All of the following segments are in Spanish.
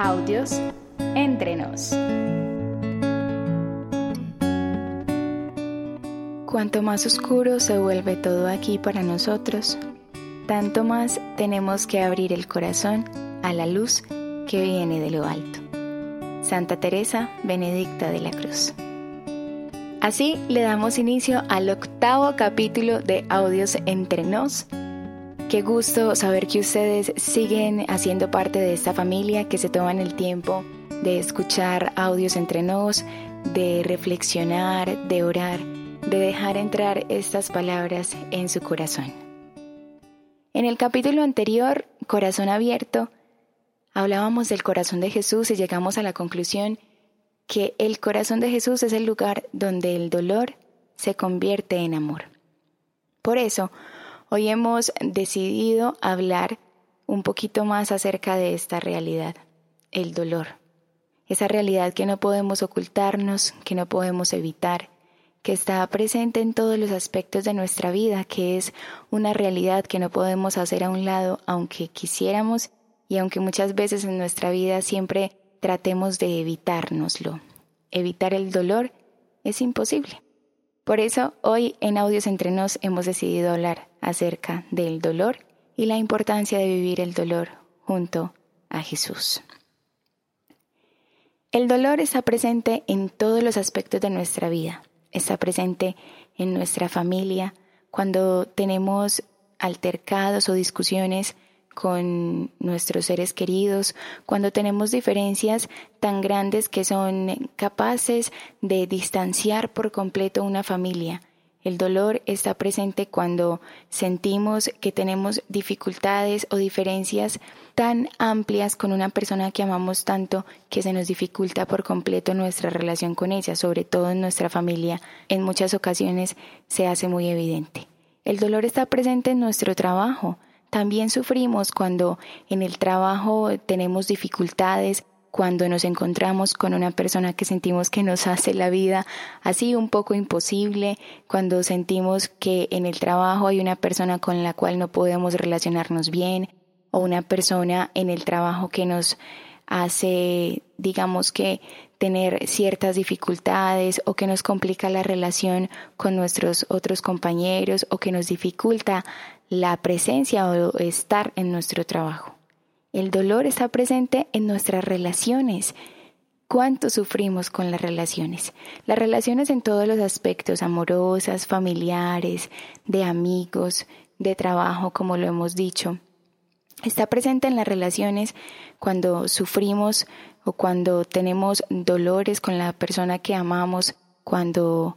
Audios entre nos. Cuanto más oscuro se vuelve todo aquí para nosotros, tanto más tenemos que abrir el corazón a la luz que viene de lo alto. Santa Teresa Benedicta de la Cruz. Así le damos inicio al octavo capítulo de Audios entre nos Qué gusto saber que ustedes siguen haciendo parte de esta familia, que se toman el tiempo de escuchar audios entre nos, de reflexionar, de orar, de dejar entrar estas palabras en su corazón. En el capítulo anterior, Corazón Abierto, hablábamos del corazón de Jesús y llegamos a la conclusión que el corazón de Jesús es el lugar donde el dolor se convierte en amor. Por eso, Hoy hemos decidido hablar un poquito más acerca de esta realidad, el dolor. Esa realidad que no podemos ocultarnos, que no podemos evitar, que está presente en todos los aspectos de nuestra vida, que es una realidad que no podemos hacer a un lado aunque quisiéramos y aunque muchas veces en nuestra vida siempre tratemos de evitárnoslo. Evitar el dolor es imposible. Por eso hoy en Audios Entre Nos hemos decidido hablar acerca del dolor y la importancia de vivir el dolor junto a Jesús. El dolor está presente en todos los aspectos de nuestra vida. Está presente en nuestra familia, cuando tenemos altercados o discusiones con nuestros seres queridos, cuando tenemos diferencias tan grandes que son capaces de distanciar por completo una familia. El dolor está presente cuando sentimos que tenemos dificultades o diferencias tan amplias con una persona que amamos tanto que se nos dificulta por completo nuestra relación con ella, sobre todo en nuestra familia. En muchas ocasiones se hace muy evidente. El dolor está presente en nuestro trabajo, también sufrimos cuando en el trabajo tenemos dificultades, cuando nos encontramos con una persona que sentimos que nos hace la vida así un poco imposible, cuando sentimos que en el trabajo hay una persona con la cual no podemos relacionarnos bien o una persona en el trabajo que nos hace, digamos que, tener ciertas dificultades o que nos complica la relación con nuestros otros compañeros o que nos dificulta la presencia o estar en nuestro trabajo. El dolor está presente en nuestras relaciones. ¿Cuánto sufrimos con las relaciones? Las relaciones en todos los aspectos, amorosas, familiares, de amigos, de trabajo, como lo hemos dicho. Está presente en las relaciones cuando sufrimos o cuando tenemos dolores con la persona que amamos, cuando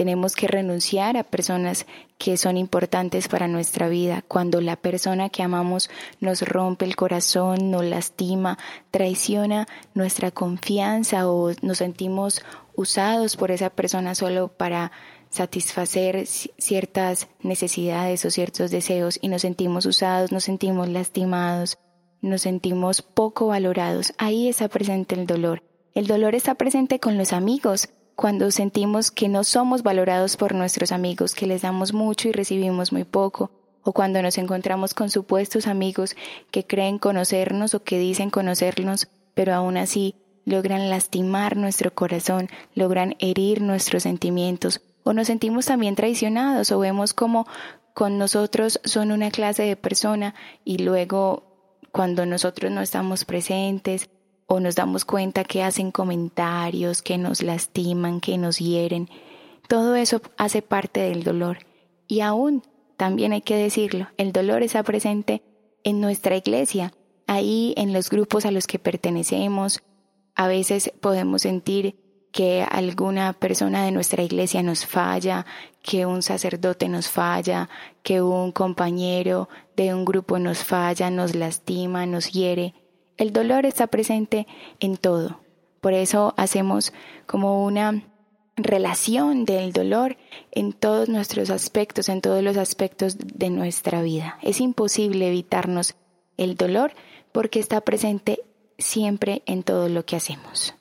tenemos que renunciar a personas que son importantes para nuestra vida, cuando la persona que amamos nos rompe el corazón, nos lastima, traiciona nuestra confianza o nos sentimos usados por esa persona solo para satisfacer ciertas necesidades o ciertos deseos y nos sentimos usados, nos sentimos lastimados, nos sentimos poco valorados. Ahí está presente el dolor. El dolor está presente con los amigos, cuando sentimos que no somos valorados por nuestros amigos, que les damos mucho y recibimos muy poco, o cuando nos encontramos con supuestos amigos que creen conocernos o que dicen conocernos, pero aún así logran lastimar nuestro corazón, logran herir nuestros sentimientos, o nos sentimos también traicionados o vemos como con nosotros son una clase de persona y luego cuando nosotros no estamos presentes o nos damos cuenta que hacen comentarios, que nos lastiman, que nos hieren, todo eso hace parte del dolor. Y aún, también hay que decirlo, el dolor está presente en nuestra iglesia, ahí en los grupos a los que pertenecemos. A veces podemos sentir que alguna persona de nuestra iglesia nos falla, que un sacerdote nos falla, que un compañero de un grupo nos falla, nos lastima, nos hiere. El dolor está presente en todo. Por eso hacemos como una relación del dolor en todos nuestros aspectos, en todos los aspectos de nuestra vida. Es imposible evitarnos el dolor porque está presente siempre en todo lo que hacemos.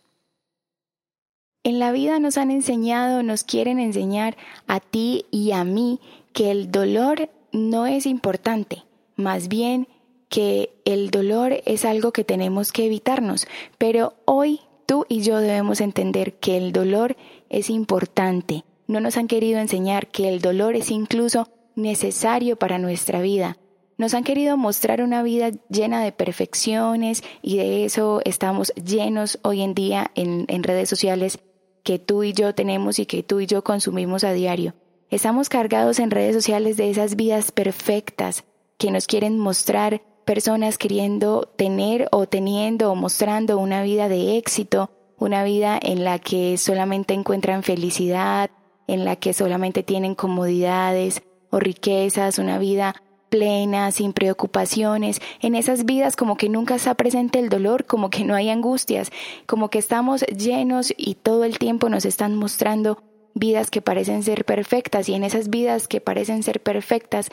En la vida nos han enseñado, nos quieren enseñar a ti y a mí que el dolor no es importante, más bien que el dolor es algo que tenemos que evitarnos, pero hoy tú y yo debemos entender que el dolor es importante. No nos han querido enseñar que el dolor es incluso necesario para nuestra vida. Nos han querido mostrar una vida llena de perfecciones y de eso estamos llenos hoy en día en, redes sociales que tú y yo tenemos y que tú y yo consumimos a diario. Estamos cargados en redes sociales de esas vidas perfectas que nos quieren mostrar personas queriendo tener o teniendo o mostrando una vida de éxito, una vida en la que solamente encuentran felicidad, en la que solamente tienen comodidades o riquezas, una vida plena, sin preocupaciones, en esas vidas como que nunca está presente el dolor, como que no hay angustias, como que estamos llenos y todo el tiempo nos están mostrando vidas que parecen ser perfectas y en esas vidas que parecen ser perfectas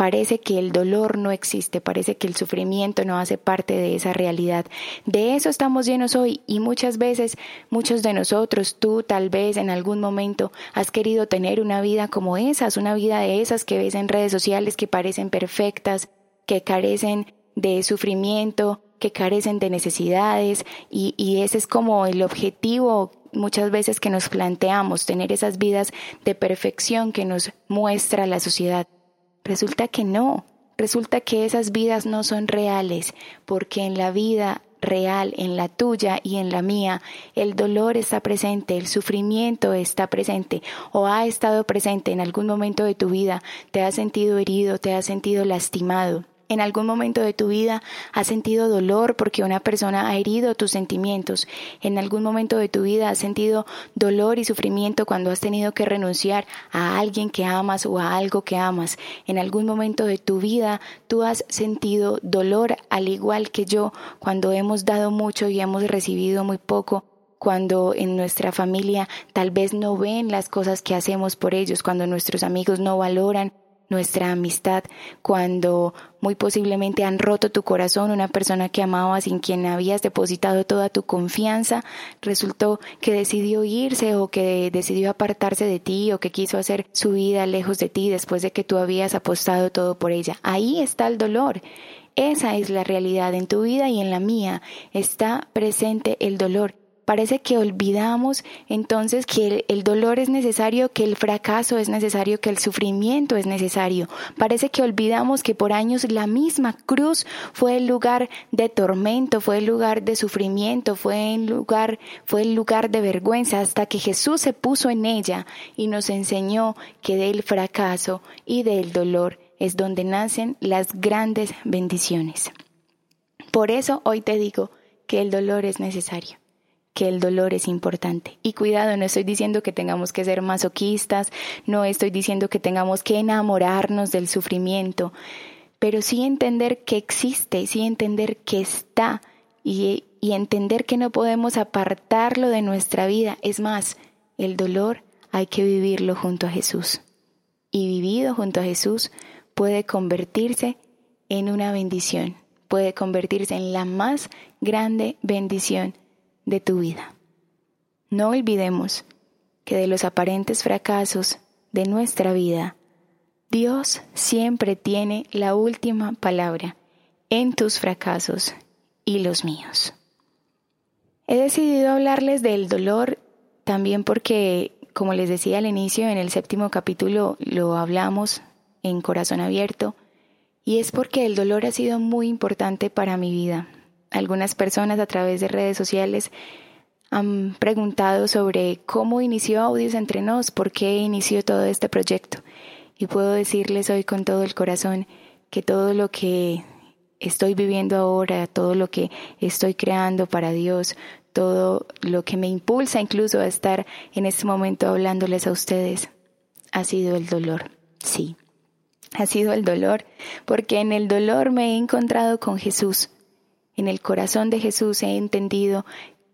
parece que el dolor no existe, parece que el sufrimiento no hace parte de esa realidad. De eso estamos llenos hoy y muchas veces muchos de nosotros, tú tal vez en algún momento has querido tener una vida como esas, una vida de esas que ves en redes sociales que parecen perfectas, que carecen de sufrimiento, que carecen de necesidades y, y ese es como el objetivo muchas veces que nos planteamos, tener esas vidas de perfección que nos muestra la sociedad. Resulta que no, resulta que esas vidas no son reales, porque en la vida real, en la tuya y en la mía, el dolor está presente, el sufrimiento está presente o ha estado presente en algún momento de tu vida, te has sentido herido, te has sentido lastimado. En algún momento de tu vida has sentido dolor porque una persona ha herido tus sentimientos. En algún momento de tu vida has sentido dolor y sufrimiento cuando has tenido que renunciar a alguien que amas o a algo que amas. En algún momento de tu vida tú has sentido dolor al igual que yo cuando hemos dado mucho y hemos recibido muy poco cuando en nuestra familia tal vez no ven las cosas que hacemos por ellos, cuando nuestros amigos no valoran nuestra amistad, cuando muy posiblemente han roto tu corazón, una persona que amabas, en quien habías depositado toda tu confianza, resultó que decidió irse o que decidió apartarse de ti o que quiso hacer su vida lejos de ti después de que tú habías apostado todo por ella. Ahí está el dolor. Esa es la realidad en tu vida y en la mía. Está presente el dolor Parece que olvidamos entonces que el, dolor es necesario, que el fracaso es necesario, que el sufrimiento es necesario. Parece que olvidamos que por años la misma cruz fue el lugar de tormento, fue el lugar de sufrimiento, fue el lugar, fue el lugar de vergüenza hasta que Jesús se puso en ella y nos enseñó que del fracaso y del dolor es donde nacen las grandes bendiciones. Por eso hoy te digo que el dolor es necesario que el dolor es importante. Y cuidado, no estoy diciendo que tengamos que ser masoquistas, no estoy diciendo que tengamos que enamorarnos del sufrimiento, pero sí entender que existe, sí entender que está y, y entender que no podemos apartarlo de nuestra vida. Es más, el dolor hay que vivirlo junto a Jesús. Y vivido junto a Jesús puede convertirse en una bendición, puede convertirse en la más grande bendición de tu vida. No olvidemos que de los aparentes fracasos de nuestra vida, Dios siempre tiene la última palabra en tus fracasos y los míos. He decidido hablarles del dolor también porque, como les decía al inicio, en el séptimo capítulo lo hablamos en corazón abierto, y es porque el dolor ha sido muy importante para mi vida, algunas personas a través de redes sociales han preguntado sobre cómo inició Audios Entre Nos, por qué inició todo este proyecto. Y puedo decirles hoy con todo el corazón que todo lo que estoy viviendo ahora, todo lo que estoy creando para Dios, todo lo que me impulsa incluso a estar en este momento hablándoles a ustedes, ha sido el dolor. Sí, ha sido el dolor, porque en el dolor me he encontrado con Jesús en el corazón de Jesús he entendido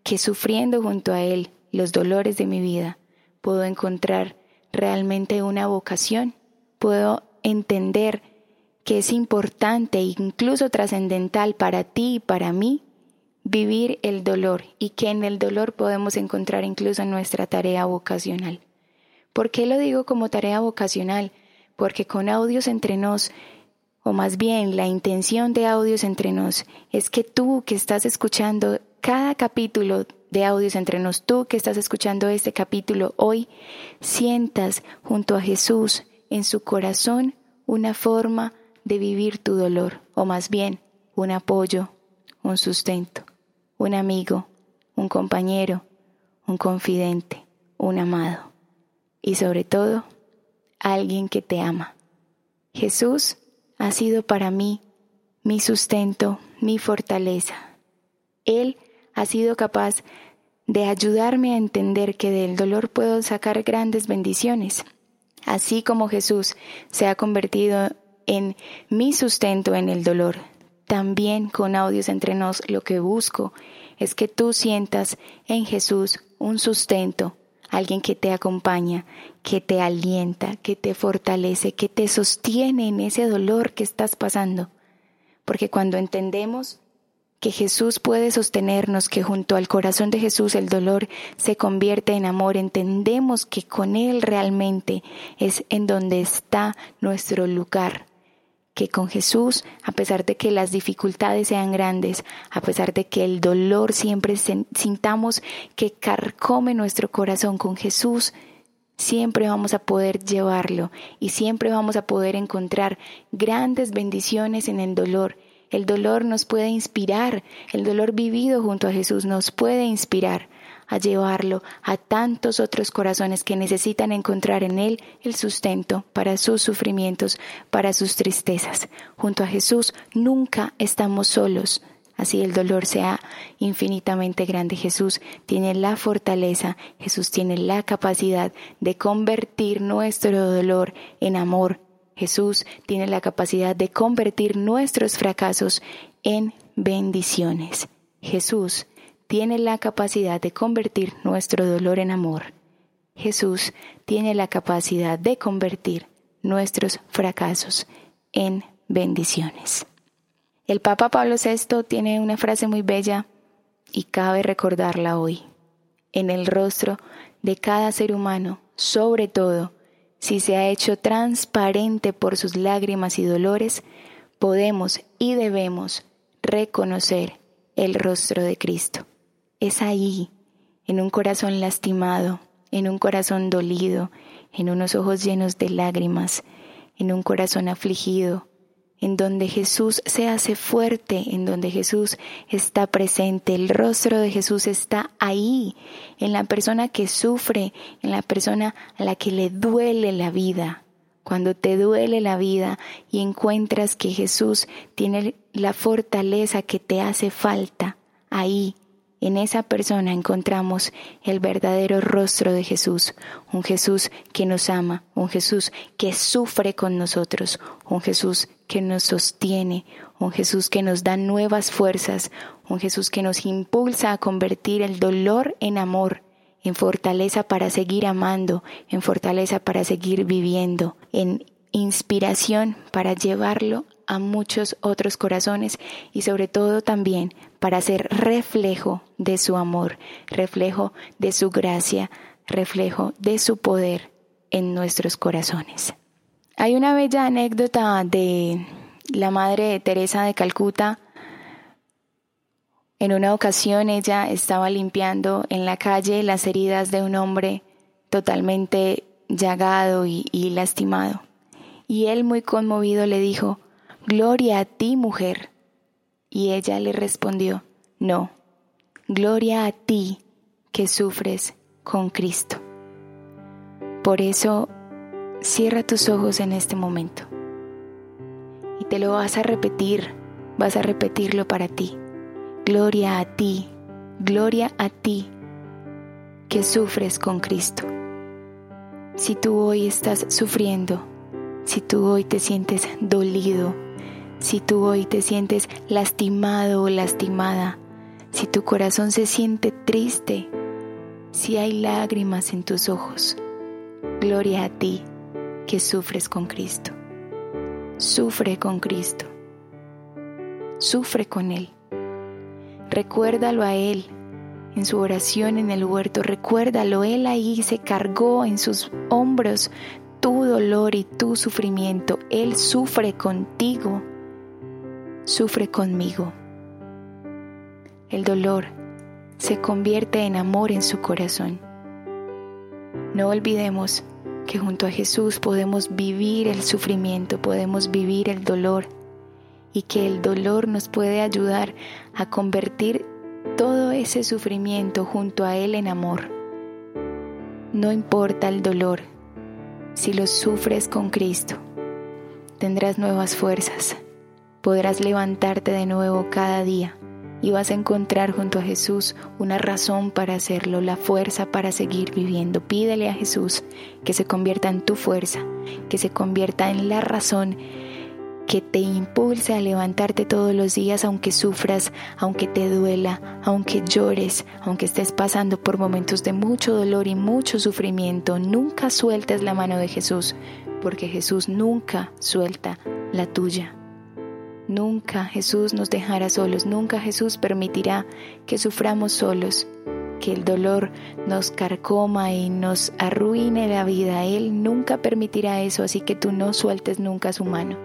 que sufriendo junto a Él los dolores de mi vida, puedo encontrar realmente una vocación, puedo entender que es importante e incluso trascendental para ti y para mí vivir el dolor y que en el dolor podemos encontrar incluso nuestra tarea vocacional. ¿Por qué lo digo como tarea vocacional? Porque con audios entre nos o más bien la intención de audios entre nos, es que tú que estás escuchando cada capítulo de audios entre nos, tú que estás escuchando este capítulo hoy, sientas junto a Jesús en su corazón una forma de vivir tu dolor, o más bien un apoyo, un sustento, un amigo, un compañero, un confidente, un amado y sobre todo alguien que te ama. Jesús ha sido para mí mi sustento, mi fortaleza. Él ha sido capaz de ayudarme a entender que del dolor puedo sacar grandes bendiciones. Así como Jesús se ha convertido en mi sustento en el dolor, también con audios entre nos lo que busco es que tú sientas en Jesús un sustento, alguien que te acompaña, que te alienta, que te fortalece, que te sostiene en ese dolor que estás pasando. Porque cuando entendemos que Jesús puede sostenernos, que junto al corazón de Jesús el dolor se convierte en amor, entendemos que con Él realmente es en donde está nuestro lugar que con Jesús, a pesar de que las dificultades sean grandes, a pesar de que el dolor siempre sintamos que carcome nuestro corazón, con Jesús siempre vamos a poder llevarlo y siempre vamos a poder encontrar grandes bendiciones en el dolor. El dolor nos puede inspirar, el dolor vivido junto a Jesús nos puede inspirar a llevarlo a tantos otros corazones que necesitan encontrar en Él el sustento para sus sufrimientos, para sus tristezas. Junto a Jesús nunca estamos solos. Así el dolor sea infinitamente grande. Jesús tiene la fortaleza, Jesús tiene la capacidad de convertir nuestro dolor en amor. Jesús tiene la capacidad de convertir nuestros fracasos en bendiciones. Jesús tiene la capacidad de convertir nuestro dolor en amor. Jesús tiene la capacidad de convertir nuestros fracasos en bendiciones. El Papa Pablo VI tiene una frase muy bella y cabe recordarla hoy. En el rostro de cada ser humano, sobre todo si se ha hecho transparente por sus lágrimas y dolores, podemos y debemos reconocer el rostro de Cristo es ahí, en un corazón lastimado, en un corazón dolido, en unos ojos llenos de lágrimas, en un corazón afligido, en donde Jesús se hace fuerte, en donde Jesús está presente, el rostro de Jesús está ahí, en la persona que sufre, en la persona a la que le duele la vida. Cuando te duele la vida y encuentras que Jesús tiene la fortaleza que te hace falta, ahí en esa persona encontramos el verdadero rostro de Jesús, un Jesús que nos ama, un Jesús que sufre con nosotros, un Jesús que nos sostiene, un Jesús que nos da nuevas fuerzas, un Jesús que nos impulsa a convertir el dolor en amor, en fortaleza para seguir amando, en fortaleza para seguir viviendo, en inspiración para llevarlo a muchos otros corazones y sobre todo también para ser reflejo de su amor, reflejo de su gracia, reflejo de su poder en nuestros corazones. Hay una bella anécdota de la Madre Teresa de Calcuta. En una ocasión ella estaba limpiando en la calle las heridas de un hombre totalmente llagado y, y lastimado. Y él muy conmovido le dijo, Gloria a ti, mujer. Y ella le respondió, No, gloria a ti que sufres con Cristo. Por eso, cierra tus ojos en este momento. Y te lo vas a repetir, vas a repetirlo para ti. Gloria a ti, gloria a ti que sufres con Cristo. Si tú hoy estás sufriendo, si tú hoy te sientes dolido, si tú hoy te sientes lastimado o lastimada, si tu corazón se siente triste, si hay lágrimas en tus ojos, gloria a ti que sufres con Cristo. Sufre con Cristo. Sufre con Él. Recuérdalo a Él en su oración en el huerto. Recuérdalo, Él ahí se cargó en sus hombros tu dolor y tu sufrimiento. Él sufre contigo, sufre conmigo. El dolor se convierte en amor en su corazón. No olvidemos que junto a Jesús podemos vivir el sufrimiento, podemos vivir el dolor y que el dolor nos puede ayudar a convertir todo ese sufrimiento junto a Él en amor. No importa el dolor, si lo sufres con Cristo, tendrás nuevas fuerzas, podrás levantarte de nuevo cada día y vas a encontrar junto a Jesús una razón para hacerlo, la fuerza para seguir viviendo. Pídele a Jesús que se convierta en tu fuerza, que se convierta en la razón que te impulse a levantarte todos los días aunque sufras, aunque te duela, aunque llores, aunque estés pasando por momentos de mucho dolor y mucho sufrimiento. Nunca sueltes la mano de Jesús, porque Jesús nunca suelta la tuya. Nunca Jesús nos dejará solos, nunca Jesús permitirá que suframos solos, que el dolor nos carcoma y nos arruine la vida. Él nunca permitirá eso, así que tú no sueltes nunca su mano.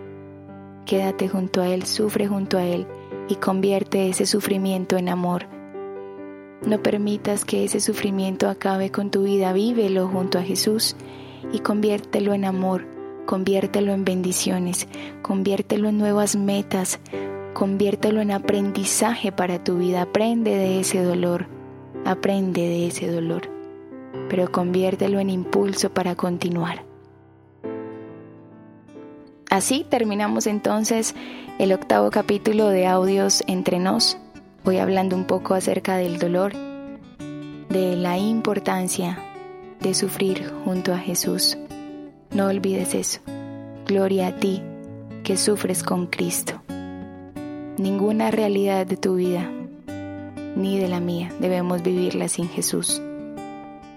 Quédate junto a Él, sufre junto a Él y convierte ese sufrimiento en amor. No permitas que ese sufrimiento acabe con tu vida, vívelo junto a Jesús y conviértelo en amor conviértelo en bendiciones, conviértelo en nuevas metas, conviértelo en aprendizaje para tu vida. Aprende de ese dolor, aprende de ese dolor, pero conviértelo en impulso para continuar. Así terminamos entonces el octavo capítulo de Audios entre nos. Voy hablando un poco acerca del dolor, de la importancia de sufrir junto a Jesús. No olvides eso. Gloria a ti que sufres con Cristo. Ninguna realidad de tu vida, ni de la mía, debemos vivirla sin Jesús.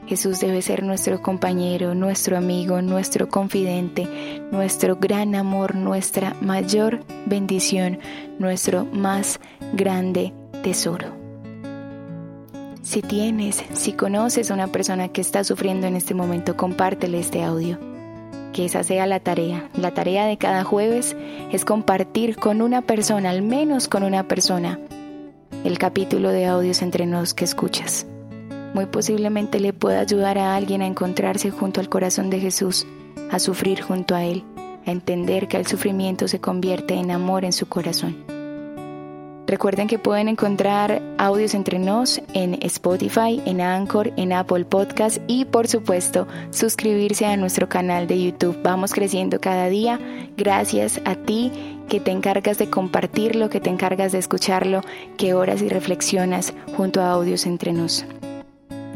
Jesús debe ser nuestro compañero, nuestro amigo, nuestro confidente, nuestro gran amor, nuestra mayor bendición, nuestro más grande tesoro. Si tienes, si conoces a una persona que está sufriendo en este momento, compártele este audio que esa sea la tarea. La tarea de cada jueves es compartir con una persona, al menos con una persona, el capítulo de audios entre nos que escuchas. Muy posiblemente le pueda ayudar a alguien a encontrarse junto al corazón de Jesús, a sufrir junto a Él, a entender que el sufrimiento se convierte en amor en su corazón. Recuerden que pueden encontrar audios entre nos en Spotify, en Anchor, en Apple Podcast y por supuesto suscribirse a nuestro canal de YouTube. Vamos creciendo cada día gracias a ti que te encargas de compartirlo, que te encargas de escucharlo, que oras y reflexionas junto a audios entre nos.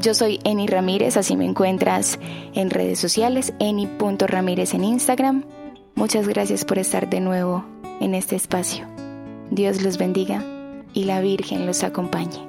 Yo soy Eni Ramírez, así me encuentras en redes sociales, eni.ramírez en Instagram. Muchas gracias por estar de nuevo en este espacio. Dios los bendiga y la Virgen los acompañe.